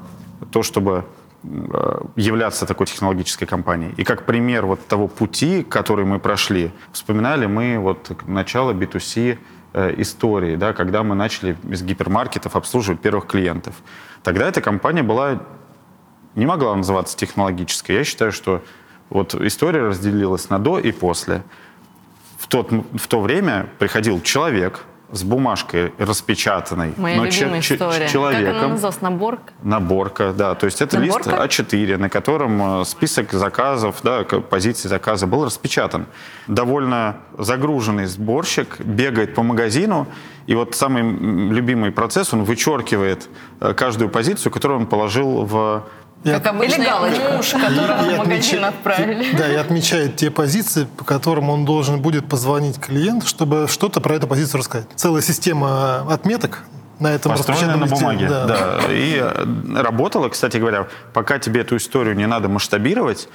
[SPEAKER 7] то, чтобы Э, являться такой технологической компанией. И как пример вот того пути, который мы прошли, вспоминали мы вот начало B2C э, истории, да, когда мы начали из гипермаркетов обслуживать первых клиентов. Тогда эта компания была, не могла называться технологической. Я считаю, что вот история разделилась на до и после. В, тот, в то время приходил человек, с бумажкой распечатанной.
[SPEAKER 4] Моя но любимая ч- история.
[SPEAKER 7] Человеком.
[SPEAKER 4] Как она называлась? Наборка?
[SPEAKER 7] Наборка, да. То есть это Наборка? лист А4, на котором э, список заказов, да, позиций заказа был распечатан. Довольно загруженный сборщик бегает по магазину, и вот самый любимый процесс, он вычеркивает э, каждую позицию, которую он положил в
[SPEAKER 4] я, как обычно, галочка. муж, которого в магазин отправили.
[SPEAKER 8] Да, и отмечает те позиции, по которым он должен будет позвонить клиенту, чтобы что-то про эту позицию рассказать. Целая система отметок, на этом
[SPEAKER 7] Построена на бумаге. Да. да. И э, работала, кстати говоря, пока тебе эту историю не надо масштабировать,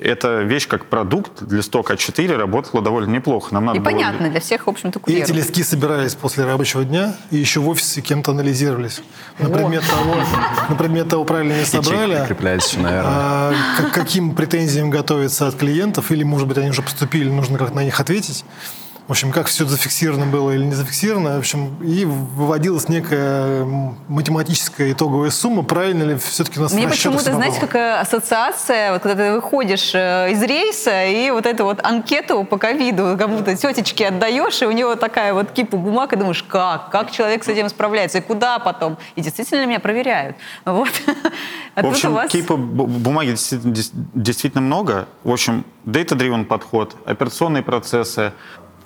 [SPEAKER 7] эта вещь как продукт, листок А4 работала довольно неплохо.
[SPEAKER 2] Нам надо и было... понятно, для всех, в общем-то,
[SPEAKER 8] И эти листки собирались после рабочего дня и еще в офисе кем-то анализировались. На предмет, того, на предмет того, правильно не собрали, а, к каким претензиям готовиться от клиентов, или, может быть, они уже поступили, нужно как-то на них ответить. В общем, как все зафиксировано было или не зафиксировано. В общем, и выводилась некая математическая итоговая сумма, правильно ли все-таки у нас
[SPEAKER 2] Мне почему-то, знаете, какая ассоциация, вот когда ты выходишь э, из рейса и вот эту вот анкету по ковиду кому-то тетечке отдаешь, и у него такая вот кипа бумаг, и думаешь, как? Как человек с этим справляется? И куда потом? И действительно меня проверяют. Вот.
[SPEAKER 7] А в общем, вас... кипа бумаги действительно, действительно много. В общем, data-driven подход, операционные процессы,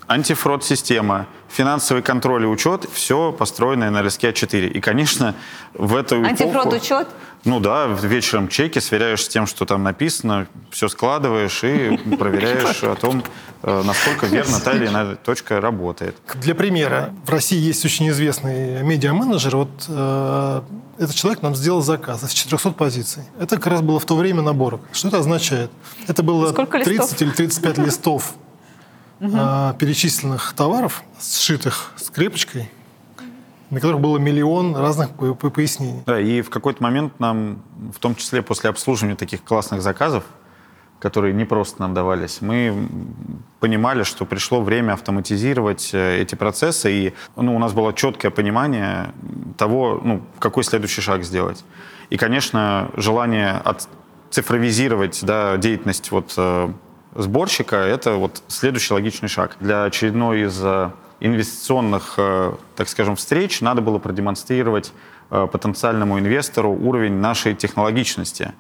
[SPEAKER 7] антифрод-система, финансовый контроль и учет, все построенное на листке А4. И, конечно, в эту
[SPEAKER 2] Антифрод-учет?
[SPEAKER 7] Ну да, вечером чеки, сверяешь с тем, что там написано, все складываешь и проверяешь о том, э, насколько верно та или иная точка работает.
[SPEAKER 8] Для примера, в России есть очень известный медиа-менеджер. Вот э, этот человек нам сделал заказ из 400 позиций. Это как раз было в то время наборок. Что это означает? Это было 30 или 35 листов угу. перечисленных товаров, сшитых скрепочкой, на которых было миллион разных пояснений.
[SPEAKER 7] Да, и в какой-то момент нам, в том числе после обслуживания таких классных заказов, которые не просто нам давались, мы понимали, что пришло время автоматизировать э, эти процессы, и ну, у нас было четкое понимание того, ну, какой следующий шаг сделать. И, конечно, желание цифровизировать да, деятельность вот, э, сборщика – это вот следующий логичный шаг. Для очередной из э, инвестиционных, э, так скажем, встреч надо было продемонстрировать э, потенциальному инвестору уровень нашей технологичности.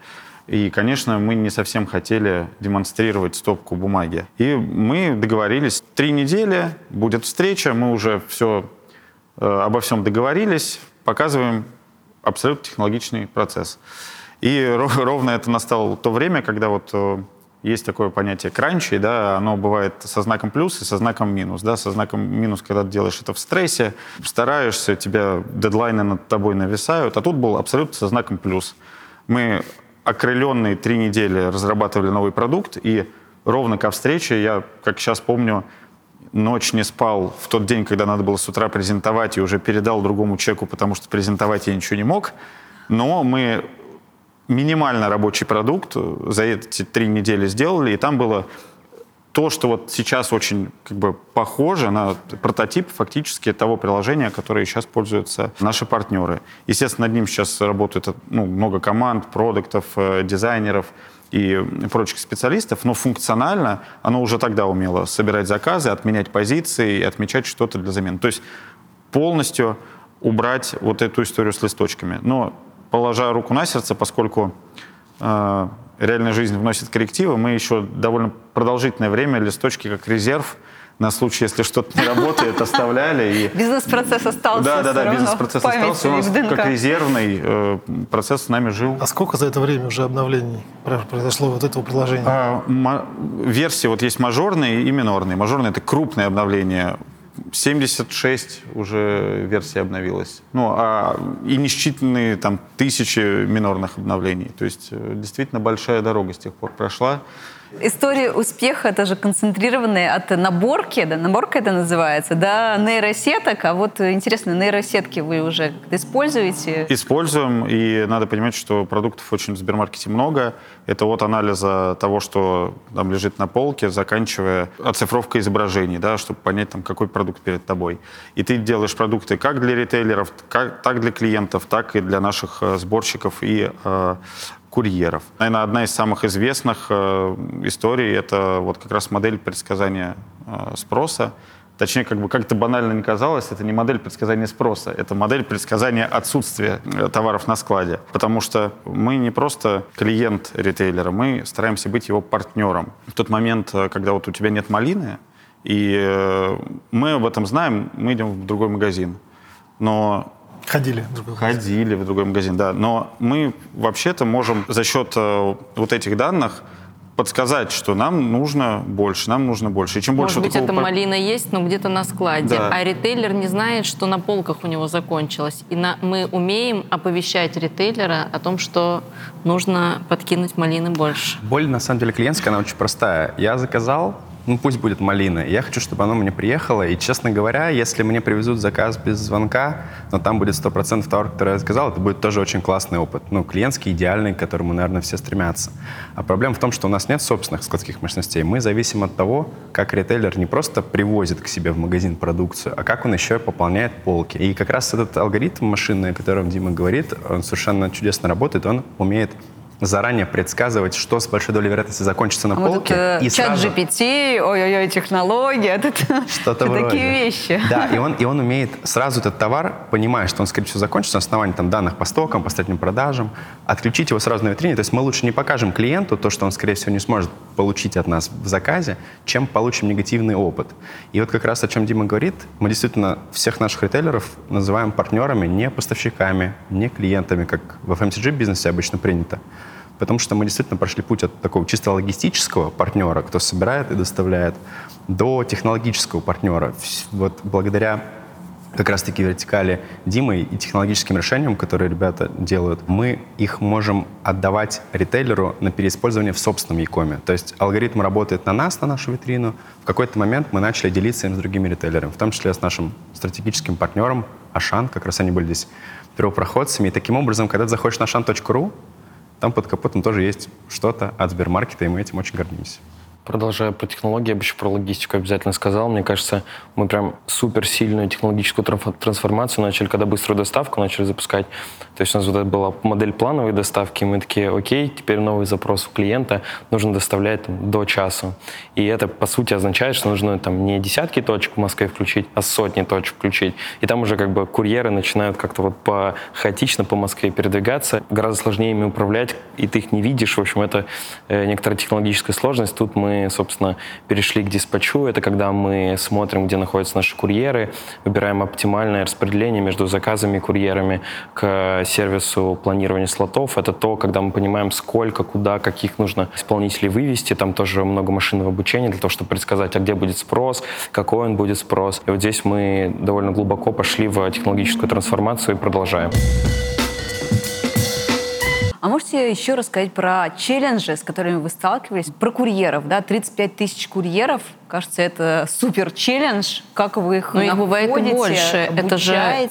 [SPEAKER 7] И, конечно, мы не совсем хотели демонстрировать стопку бумаги. И мы договорились, три недели будет встреча, мы уже все, обо всем договорились, показываем абсолютно технологичный процесс. И ровно это настало то время, когда вот есть такое понятие кранчи, да, оно бывает со знаком плюс и со знаком минус. Да, со знаком минус, когда ты делаешь это в стрессе, стараешься, тебя дедлайны над тобой нависают, а тут был абсолютно со знаком плюс. Мы окрыленные три недели разрабатывали новый продукт, и ровно ко встрече, я, как сейчас помню, ночь не спал в тот день, когда надо было с утра презентовать, и уже передал другому человеку, потому что презентовать я ничего не мог. Но мы минимально рабочий продукт за эти три недели сделали, и там было то, что вот сейчас очень как бы похоже на прототип фактически того приложения, которое сейчас пользуются наши партнеры. Естественно, над ним сейчас работает ну, много команд, продуктов, э, дизайнеров и прочих специалистов, но функционально оно уже тогда умело собирать заказы, отменять позиции и отмечать что-то для замены. То есть полностью убрать вот эту историю с листочками. Но положа руку на сердце, поскольку э, реальная жизнь вносит коррективы, мы еще довольно продолжительное время листочки как резерв на случай, если что-то не работает, оставляли.
[SPEAKER 2] И... Бизнес-процесс остался.
[SPEAKER 7] Да, да, да, бизнес-процесс остался. У нас как резервный э, процесс с нами жил.
[SPEAKER 8] А сколько за это время уже обновлений произошло вот этого приложения? А,
[SPEAKER 7] версии вот есть мажорные и минорные. Мажорные — это крупные обновления 76 уже версий обновилось. Ну, а и несчитанные там тысячи минорных обновлений. То есть э, действительно большая дорога с тех пор прошла.
[SPEAKER 2] История успеха это же концентрированная от наборки, да, наборка это называется, да, нейросеток. А вот интересно, нейросетки вы уже используете?
[SPEAKER 7] Используем, и надо понимать, что продуктов очень в Сбермаркете много. Это от анализа того, что там лежит на полке, заканчивая оцифровкой изображений, да, чтобы понять, там, какой продукт перед тобой. И ты делаешь продукты как для ритейлеров, как, так для клиентов, так и для наших э, сборщиков и э, курьеров. Наверное, одна из самых известных э, историй — это вот как раз модель предсказания э, спроса. Точнее, как бы как это банально не казалось, это не модель предсказания спроса, это модель предсказания отсутствия э, товаров на складе. Потому что мы не просто клиент ритейлера, мы стараемся быть его партнером. В тот момент, э, когда вот у тебя нет малины, и э, мы об этом знаем, мы идем в другой магазин. Но
[SPEAKER 8] Ходили в другой
[SPEAKER 7] магазин. Ходили в другой магазин, да. Но мы вообще-то можем за счет э, вот этих данных подсказать, что нам нужно больше, нам нужно больше. И чем
[SPEAKER 4] Может
[SPEAKER 7] больше
[SPEAKER 4] быть, эта малина есть, но где-то на складе.
[SPEAKER 7] Да.
[SPEAKER 4] А ритейлер не знает, что на полках у него закончилось. И на, мы умеем оповещать ритейлера о том, что нужно подкинуть малины больше.
[SPEAKER 6] Боль, на самом деле, клиентская, она очень простая. Я заказал, ну пусть будет малина. Я хочу, чтобы оно мне приехало. И, честно говоря, если мне привезут заказ без звонка, но там будет 100% товар, который я заказал, это будет тоже очень классный опыт. Ну, клиентский, идеальный, к которому, наверное, все стремятся. А проблема в том, что у нас нет собственных складских мощностей. Мы зависим от того, как ритейлер не просто привозит к себе в магазин продукцию, а как он еще пополняет полки. И как раз этот алгоритм машинный, о котором Дима говорит, он совершенно чудесно работает. Он умеет заранее предсказывать, что с большой долей вероятности закончится на
[SPEAKER 2] а
[SPEAKER 6] полке.
[SPEAKER 2] Вот это
[SPEAKER 6] и
[SPEAKER 2] чат
[SPEAKER 6] сразу...
[SPEAKER 2] GPT, ой-ой-ой, технологии, это
[SPEAKER 6] что-то
[SPEAKER 2] такие вещи.
[SPEAKER 6] Да, и он, и он умеет сразу этот товар, понимая, что он, скорее всего, закончится на основании там, данных по стокам, по средним продажам, отключить его сразу на витрине. То есть мы лучше не покажем клиенту то, что он, скорее всего, не сможет получить от нас в заказе, чем получим негативный опыт. И вот как раз о чем Дима говорит, мы действительно всех наших ритейлеров называем партнерами, не поставщиками, не клиентами, как в FMCG-бизнесе обычно принято потому что мы действительно прошли путь от такого чисто логистического партнера, кто собирает и доставляет, до технологического партнера. Вот благодаря как раз-таки вертикали Димы и технологическим решениям, которые ребята делают, мы их можем отдавать ритейлеру на переиспользование в собственном Якоме. То есть алгоритм работает на нас, на нашу витрину. В какой-то момент мы начали делиться им с другими ритейлерами, в том числе с нашим стратегическим партнером Ашан, как раз они были здесь первопроходцами. И таким образом, когда ты заходишь на ashan.ru, там под капотом тоже есть что-то от Сбермаркета, и мы этим очень гордимся.
[SPEAKER 5] Продолжая про технологии, я бы еще про логистику обязательно сказал. Мне кажется, мы прям супер сильную технологическую трансформацию начали, когда быструю доставку начали запускать. То есть у нас вот это была модель плановой доставки, и мы такие, окей, теперь новый запрос у клиента, нужно доставлять там, до часу. И это, по сути, означает, что нужно там не десятки точек в Москве включить, а сотни точек включить. И там уже как бы курьеры начинают как-то вот по хаотично по Москве передвигаться. Гораздо сложнее ими управлять, и ты их не видишь. В общем, это э, некоторая технологическая сложность. Тут мы собственно, перешли к диспатчу. Это когда мы смотрим, где находятся наши курьеры, выбираем оптимальное распределение между заказами и курьерами к сервису планирования слотов. Это то, когда мы понимаем, сколько, куда, каких нужно исполнителей вывести. Там тоже много машинного обучения для того, чтобы предсказать, а где будет спрос, какой он будет спрос. И вот здесь мы довольно глубоко пошли в технологическую трансформацию и продолжаем.
[SPEAKER 2] А можете еще рассказать про челленджи, с которыми вы сталкивались, про курьеров, да, 35 тысяч курьеров, кажется, это супер челлендж, как вы их
[SPEAKER 4] Но их бывает и больше.
[SPEAKER 2] Обучаете?
[SPEAKER 4] Это же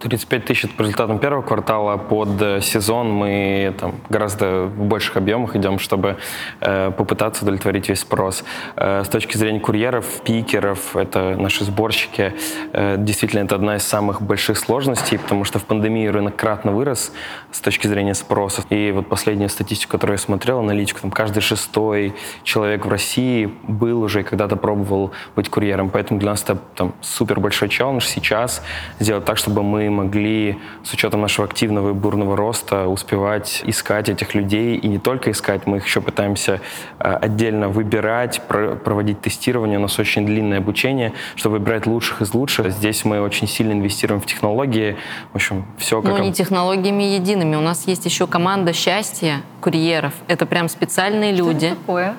[SPEAKER 5] 35 тысяч по результатам первого квартала. Под э, сезон мы там, гораздо в больших объемах идем, чтобы э, попытаться удовлетворить весь спрос. Э, с точки зрения курьеров, пикеров, это наши сборщики, э, действительно это одна из самых больших сложностей, потому что в пандемии рынок кратно вырос с точки зрения спроса. И вот последнюю статистику, которую я смотрел, аналитику, там каждый шестой человек в России был уже и когда-то пробовал быть курьером. Поэтому для нас это там, супер большой челлендж сейчас сделать так, чтобы мы могли с учетом нашего активного и бурного роста успевать искать этих людей. И не только искать, мы их еще пытаемся э, отдельно выбирать, проводить тестирование. У нас очень длинное обучение, чтобы выбирать лучших из лучших. Здесь мы очень сильно инвестируем в технологии. В общем, все как...
[SPEAKER 4] Но не технологиями едиными. У нас есть еще команда счастья курьеров. Это прям специальные люди.
[SPEAKER 2] Что это такое?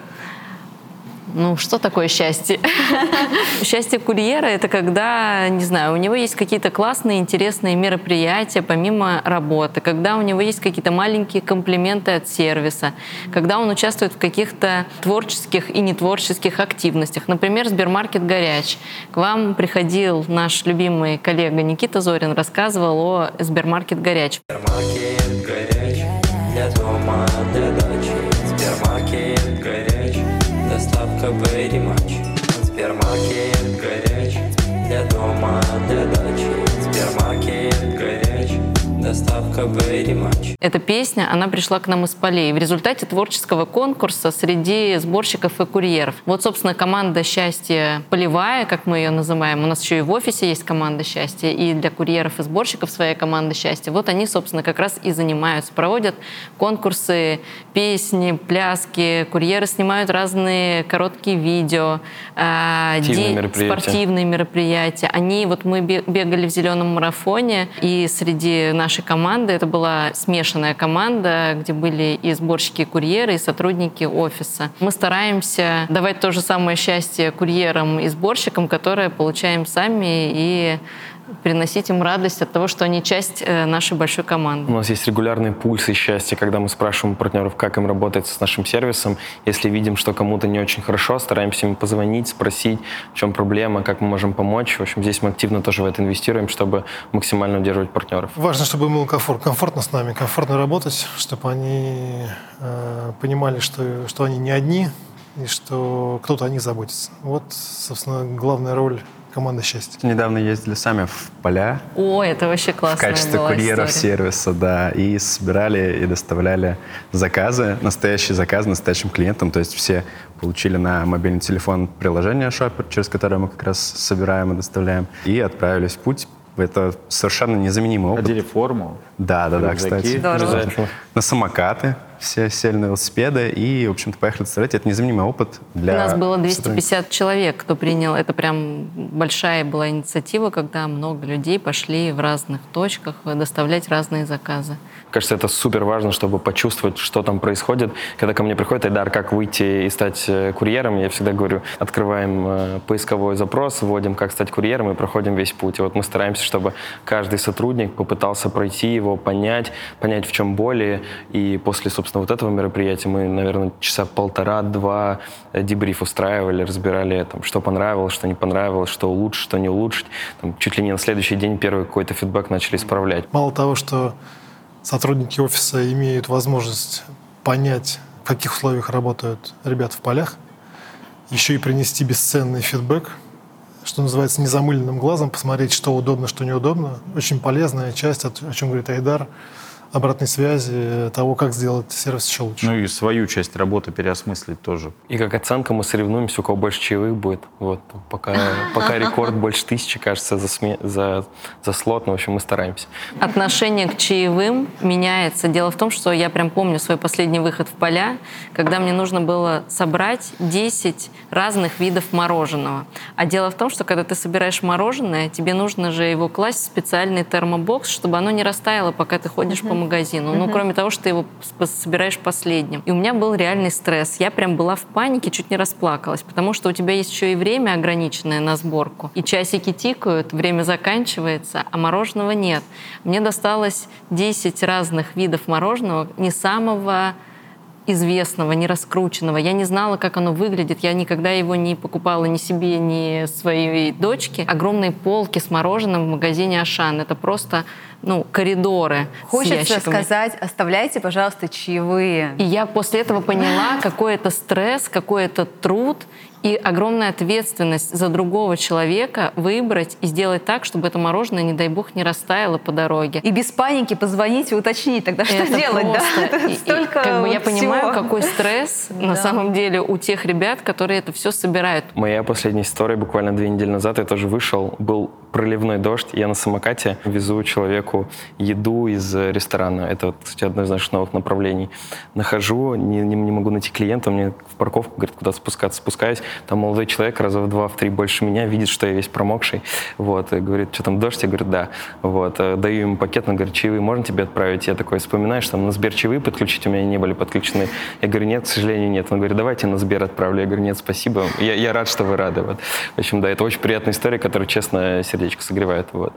[SPEAKER 4] Ну, что такое счастье? Счастье курьера — это когда, не знаю, у него есть какие-то классные, интересные мероприятия помимо работы, когда у него есть какие-то маленькие комплименты от сервиса, когда он участвует в каких-то творческих и нетворческих активностях. Например, Сбермаркет горяч. К вам приходил наш любимый коллега Никита Зорин, рассказывал о Сбермаркет горяч. Сбермаркет горяч для дома, для дачи. Сбермаркет горяч доставка very much Сбермаркет горяч. Для дома, для горяч Доставка very much. Эта песня, она пришла к нам из полей в результате творческого конкурса среди сборщиков и курьеров. Вот, собственно, команда счастья полевая, как мы ее называем. У нас еще и в офисе есть команда счастья, и для курьеров и сборщиков своя команда счастья. Вот они, собственно, как раз и занимаются. Проводят конкурсы, песни, пляски. Курьеры снимают разные короткие видео,
[SPEAKER 5] спортивные, мероприятия.
[SPEAKER 4] спортивные мероприятия. Они, вот мы бегали в зеленом марафоне, и среди наших нашей команды. Это была смешанная команда, где были и сборщики, и курьеры, и сотрудники офиса. Мы стараемся давать то же самое счастье курьерам и сборщикам, которое получаем сами, и приносить им радость от того, что они часть э, нашей большой команды.
[SPEAKER 5] У нас есть регулярные пульсы счастья, когда мы спрашиваем партнеров, как им работать с нашим сервисом. Если видим, что кому-то не очень хорошо, стараемся им позвонить, спросить, в чем проблема, как мы можем помочь. В общем, здесь мы активно тоже в это инвестируем, чтобы максимально удерживать партнеров.
[SPEAKER 8] Важно, чтобы им было комфорт, комфортно с нами, комфортно работать, чтобы они э, понимали, что, что они не одни, и что кто-то о них заботится. Вот, собственно, главная роль команда счастья.
[SPEAKER 6] Недавно ездили сами в поля.
[SPEAKER 4] О, это вообще классно.
[SPEAKER 6] В качестве
[SPEAKER 4] была
[SPEAKER 6] курьеров
[SPEAKER 4] история.
[SPEAKER 6] сервиса, да. И собирали и доставляли заказы, настоящие заказы настоящим клиентам. То есть все получили на мобильный телефон приложение Шопер, через которое мы как раз собираем и доставляем. И отправились в путь это совершенно незаменимый опыт.
[SPEAKER 7] Одели форму.
[SPEAKER 6] Да, да, да, кстати.
[SPEAKER 4] Здорово.
[SPEAKER 6] На самокаты все сели на велосипеды и, в общем-то, поехали доставлять. Это незаменимый опыт для...
[SPEAKER 4] У нас было 250 человек, кто принял. Это прям большая была инициатива, когда много людей пошли в разных точках доставлять разные заказы.
[SPEAKER 5] Кажется, это супер важно, чтобы почувствовать, что там происходит. Когда ко мне приходит Айдар, как выйти и стать э, курьером, я всегда говорю, открываем э, поисковой запрос, вводим, как стать курьером и проходим весь путь. И вот мы стараемся, чтобы каждый сотрудник попытался пройти его, понять, понять, в чем боли. И после, собственно, вот этого мероприятия мы, наверное, часа полтора-два дебриф устраивали, разбирали, там, что понравилось, что не понравилось, что улучшить, что не улучшить. Там, чуть ли не на следующий день первый какой-то фидбэк начали исправлять.
[SPEAKER 8] Мало того, что сотрудники офиса имеют возможность понять, в каких условиях работают ребята в полях, еще и принести бесценный фидбэк, что называется, незамыленным глазом, посмотреть, что удобно, что неудобно. Очень полезная часть, о чем говорит Айдар, обратной связи того, как сделать сервис еще лучше.
[SPEAKER 7] Ну и свою часть работы переосмыслить тоже.
[SPEAKER 5] И как оценка мы соревнуемся, у кого больше чаевых будет. Вот, пока, пока рекорд больше тысячи, кажется, за, сме, за, за слот, но, в общем, мы стараемся.
[SPEAKER 4] Отношение к чаевым меняется. Дело в том, что я прям помню свой последний выход в поля, когда мне нужно было собрать 10 разных видов мороженого. А дело в том, что когда ты собираешь мороженое, тебе нужно же его класть в специальный термобокс, чтобы оно не растаяло, пока ты ходишь mm-hmm. по магазину. Ну, кроме того, что ты его собираешь последним. И у меня был реальный стресс. Я прям была в панике, чуть не расплакалась, потому что у тебя есть еще и время ограниченное на сборку. И часики тикают, время заканчивается, а мороженого нет. Мне досталось 10 разных видов мороженого, не самого известного, не раскрученного. Я не знала, как оно выглядит. Я никогда его не покупала ни себе, ни своей дочке. Огромные полки с мороженым в магазине Ашан. Это просто ну, коридоры
[SPEAKER 2] Хочется сказать, оставляйте, пожалуйста, чаевые.
[SPEAKER 4] И я после этого поняла, какой это стресс, какой это труд и огромная ответственность за другого человека выбрать и сделать так, чтобы это мороженое, не дай бог, не растаяло по дороге.
[SPEAKER 2] И без паники позвонить и уточнить тогда, что
[SPEAKER 4] это
[SPEAKER 2] делать,
[SPEAKER 4] просто.
[SPEAKER 2] да?
[SPEAKER 4] И, Столько и, как бы я всего. понимаю, какой стресс да. на самом деле у тех ребят, которые это все собирают.
[SPEAKER 5] Моя последняя история буквально две недели назад, я тоже вышел, был проливной дождь, я на самокате везу человеку доставку еду из ресторана. Это, кстати, одно из наших новых направлений. Нахожу, не, не, не могу найти клиента, мне в парковку, говорит, куда спускаться, спускаюсь. Там молодой человек раза в два, в три больше меня, видит, что я весь промокший. Вот, и говорит, что там, дождь? Я говорю, да. Вот, э, даю ему пакет, он говорит, чаевые можно тебе отправить? Я такой вспоминаю, что там на Сбер чаевые подключить у меня не были подключены. Я говорю, нет, к сожалению, нет. Он говорит, давайте на Сбер отправлю. Я говорю, нет, спасибо. Я, я рад, что вы рады. Вот. В общем, да, это очень приятная история, которая, честно, сердечко согревает. Вот.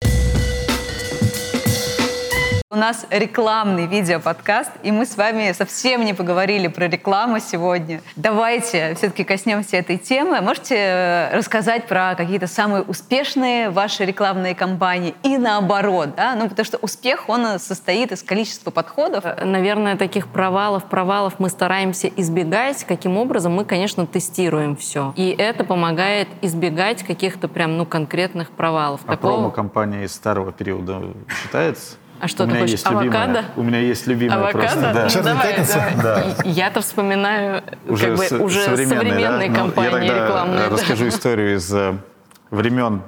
[SPEAKER 2] У нас рекламный видеоподкаст, и мы с вами совсем не поговорили про рекламу сегодня. Давайте все-таки коснемся этой темы. Можете э, рассказать про какие-то самые успешные ваши рекламные кампании и наоборот, да? Ну, потому что успех, он состоит из количества подходов.
[SPEAKER 4] Э, наверное, таких провалов, провалов мы стараемся избегать. Каким образом? Мы, конечно, тестируем все. И это помогает избегать каких-то прям, ну, конкретных провалов.
[SPEAKER 7] А Такого... промо-компания из старого периода считается?
[SPEAKER 4] А что у ты хочешь? Авокадо?
[SPEAKER 7] Любимая, у меня есть любимая
[SPEAKER 4] Авокадо?
[SPEAKER 7] просто.
[SPEAKER 4] Да.
[SPEAKER 8] Ну, давай,
[SPEAKER 4] Да. Я-то вспоминаю уже, как бы, с, уже современные да? компании
[SPEAKER 7] ну, Я тогда
[SPEAKER 4] рекламные.
[SPEAKER 7] расскажу историю из э, времен,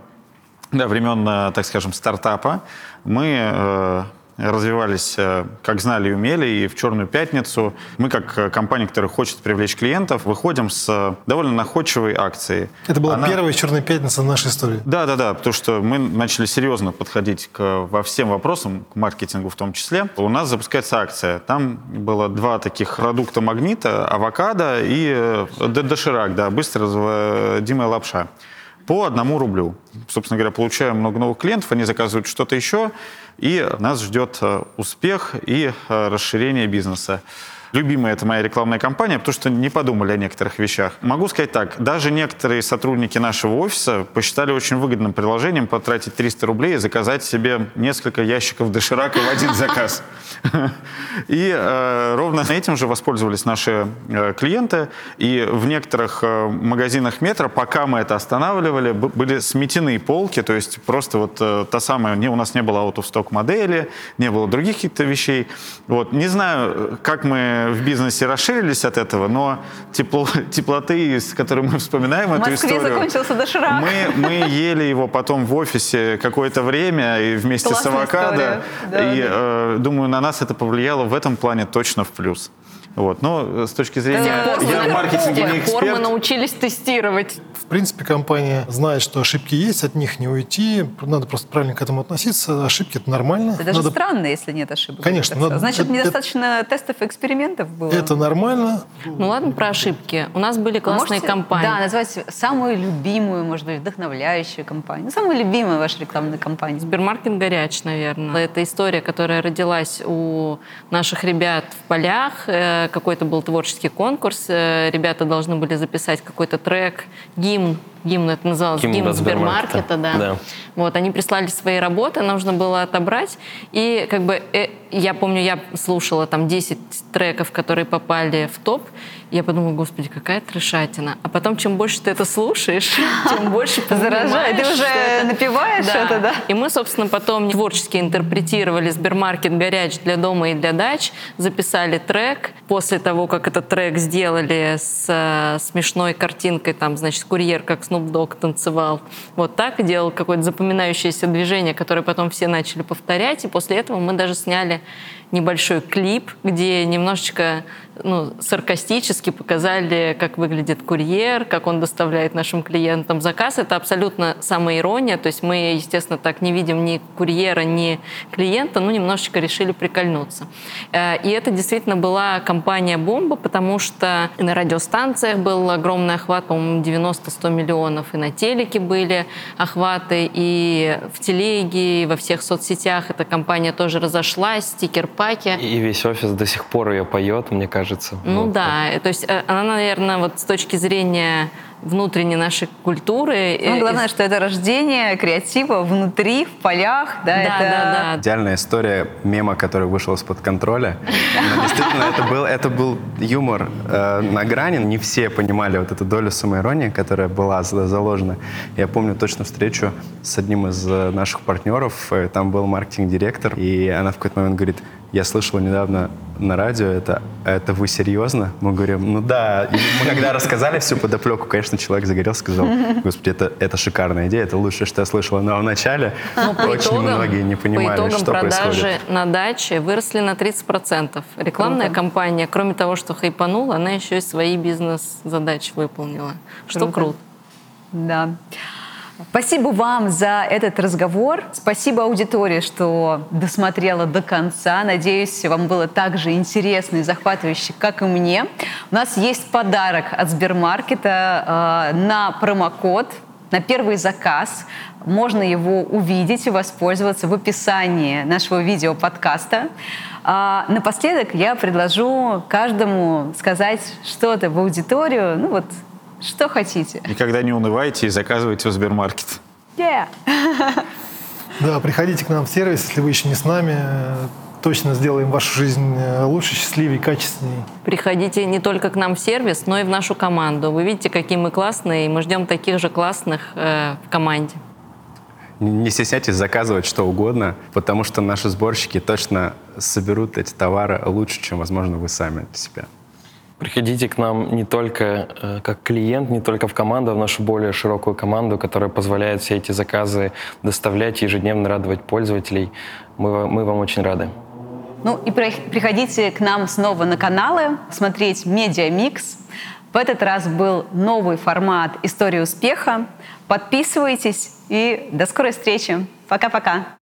[SPEAKER 7] да, времен, э, так скажем, стартапа. Мы э, развивались э, как знали и умели, и в «Черную пятницу» мы, как э, компания, которая хочет привлечь клиентов, выходим с э, довольно находчивой акцией.
[SPEAKER 8] Это была Она... первая «Черная пятница» в нашей истории.
[SPEAKER 7] Да, да, да, потому что мы начали серьезно подходить к, во всем вопросам, к маркетингу в том числе. У нас запускается акция. Там было два таких продукта магнита, авокадо и доширак, да, быстро Дима лапша по одному рублю. Собственно говоря, получаем много новых клиентов, они заказывают что-то еще, и нас ждет э, успех и э, расширение бизнеса любимая это моя рекламная кампания, потому что не подумали о некоторых вещах. Могу сказать так, даже некоторые сотрудники нашего офиса посчитали очень выгодным приложением потратить 300 рублей и заказать себе несколько ящиков доширака в один заказ. И э, ровно этим же воспользовались наши э, клиенты. И в некоторых э, магазинах метро, пока мы это останавливали, были сметены полки, то есть просто вот та самая, не, у нас не было out-of-stock модели, не было других каких-то вещей. Вот. Не знаю, как мы в бизнесе расширились от этого, но тепло, теплоты, с которой мы вспоминаем эту историю...
[SPEAKER 2] В Москве закончился доширак.
[SPEAKER 7] Мы, мы ели его потом в офисе какое-то время и вместе Классная с авокадо. Да, и да. Э, думаю, на нас это повлияло в этом плане точно в плюс. Вот. Но с точки зрения...
[SPEAKER 4] Я в маркетинге не эксперт. мы научились тестировать.
[SPEAKER 8] В принципе, компания знает, что ошибки есть, от них не уйти. Надо просто правильно к этому относиться. Ошибки — это нормально.
[SPEAKER 2] Это даже надо... странно, если нет ошибок.
[SPEAKER 8] Конечно. Надо...
[SPEAKER 2] Значит, это, недостаточно это... тестов и экспериментов было.
[SPEAKER 8] Это нормально.
[SPEAKER 4] Ну ладно про ошибки. У нас были классные
[SPEAKER 2] Можете,
[SPEAKER 4] компании.
[SPEAKER 2] Да, назвать самую любимую, может быть, вдохновляющую компанию. Ну, самую любимую вашу рекламную компанию.
[SPEAKER 4] Сбермаркет горяч, наверное. Это история, которая родилась у наших ребят в полях. Э, какой-то был творческий конкурс. Э, ребята должны были записать какой-то трек, гимн I'm. Гимн это называлось, гимн, гимн Сбермаркета, да. да. Вот, они прислали свои работы, нужно было отобрать, и как бы э, я помню, я слушала там 10 треков, которые попали в топ, я подумала, господи, какая трешатина. А потом, чем больше ты это слушаешь, тем больше
[SPEAKER 2] Заражает. Ты уже напиваешь да. это, да?
[SPEAKER 4] И мы, собственно, потом творчески интерпретировали Сбермаркет горяч для дома и для дач, записали трек. После того, как этот трек сделали с э, смешной картинкой, там, значит, курьер как Snoop Dogg танцевал. Вот так делал какое-то запоминающееся движение, которое потом все начали повторять. И после этого мы даже сняли небольшой клип, где немножечко ну, саркастически показали, как выглядит курьер, как он доставляет нашим клиентам заказ. Это абсолютно самоирония, то есть мы, естественно, так не видим ни курьера, ни клиента, но немножечко решили прикольнуться. Э, и это действительно была компания «Бомба», потому что на радиостанциях был огромный охват, по-моему, 90-100 миллионов, и на телеке были охваты, и в телеге, и во всех соцсетях эта компания тоже разошлась, стикер-паки.
[SPEAKER 5] И весь офис до сих пор ее поет, мне кажется кажется.
[SPEAKER 4] Ну вот. да, то есть э, она, наверное, вот с точки зрения внутренней нашей культуры.
[SPEAKER 2] Ну, главное, что это рождение креатива внутри, в полях. Да,
[SPEAKER 4] да,
[SPEAKER 2] это...
[SPEAKER 4] да, да.
[SPEAKER 6] Идеальная история мема, который вышел из-под контроля. Но действительно, это был, это был юмор э, на грани. Не все понимали вот эту долю самоиронии, которая была заложена. Я помню точно встречу с одним из э, наших партнеров. Э, там был маркетинг-директор, и она в какой-то момент говорит, я слышала недавно на радио это, это вы серьезно? Мы говорим, ну да. И мы когда рассказали всю подоплеку, конечно, человек загорелся, сказал, господи, это, это шикарная идея, это лучшее, что я слышала. Но вначале ну, очень итогам, многие не понимали,
[SPEAKER 4] по итогам
[SPEAKER 6] что
[SPEAKER 4] продажи
[SPEAKER 6] происходит.
[SPEAKER 4] на даче выросли на 30%. Рекламная круто. кампания, кроме того, что хайпанула, она еще и свои бизнес-задачи выполнила. Что круто. круто.
[SPEAKER 2] Да. Спасибо вам за этот разговор. Спасибо аудитории, что досмотрела до конца. Надеюсь, вам было так же интересно и захватывающе, как и мне. У нас есть подарок от Сбермаркета э, на промокод на первый заказ. Можно его увидеть и воспользоваться в описании нашего видео-подкаста. А напоследок я предложу каждому сказать что-то в аудиторию, ну вот что хотите.
[SPEAKER 7] Никогда не унывайте и заказывайте в Сбермаркет.
[SPEAKER 2] Yeah.
[SPEAKER 8] Да, приходите к нам в сервис, если вы еще не с нами. Точно сделаем вашу жизнь э, лучше, счастливее, качественнее.
[SPEAKER 4] Приходите не только к нам в сервис, но и в нашу команду. Вы видите, какие мы классные, и мы ждем таких же классных э, в команде.
[SPEAKER 6] Не стесняйтесь заказывать что угодно, потому что наши сборщики точно соберут эти товары лучше, чем, возможно, вы сами для себя.
[SPEAKER 5] Приходите к нам не только э, как клиент, не только в команду, а в нашу более широкую команду, которая позволяет все эти заказы доставлять и ежедневно радовать пользователей. Мы, мы вам очень рады.
[SPEAKER 2] Ну и приходите к нам снова на каналы, смотреть «Медиамикс». В этот раз был новый формат «История успеха». Подписывайтесь и до скорой встречи. Пока-пока.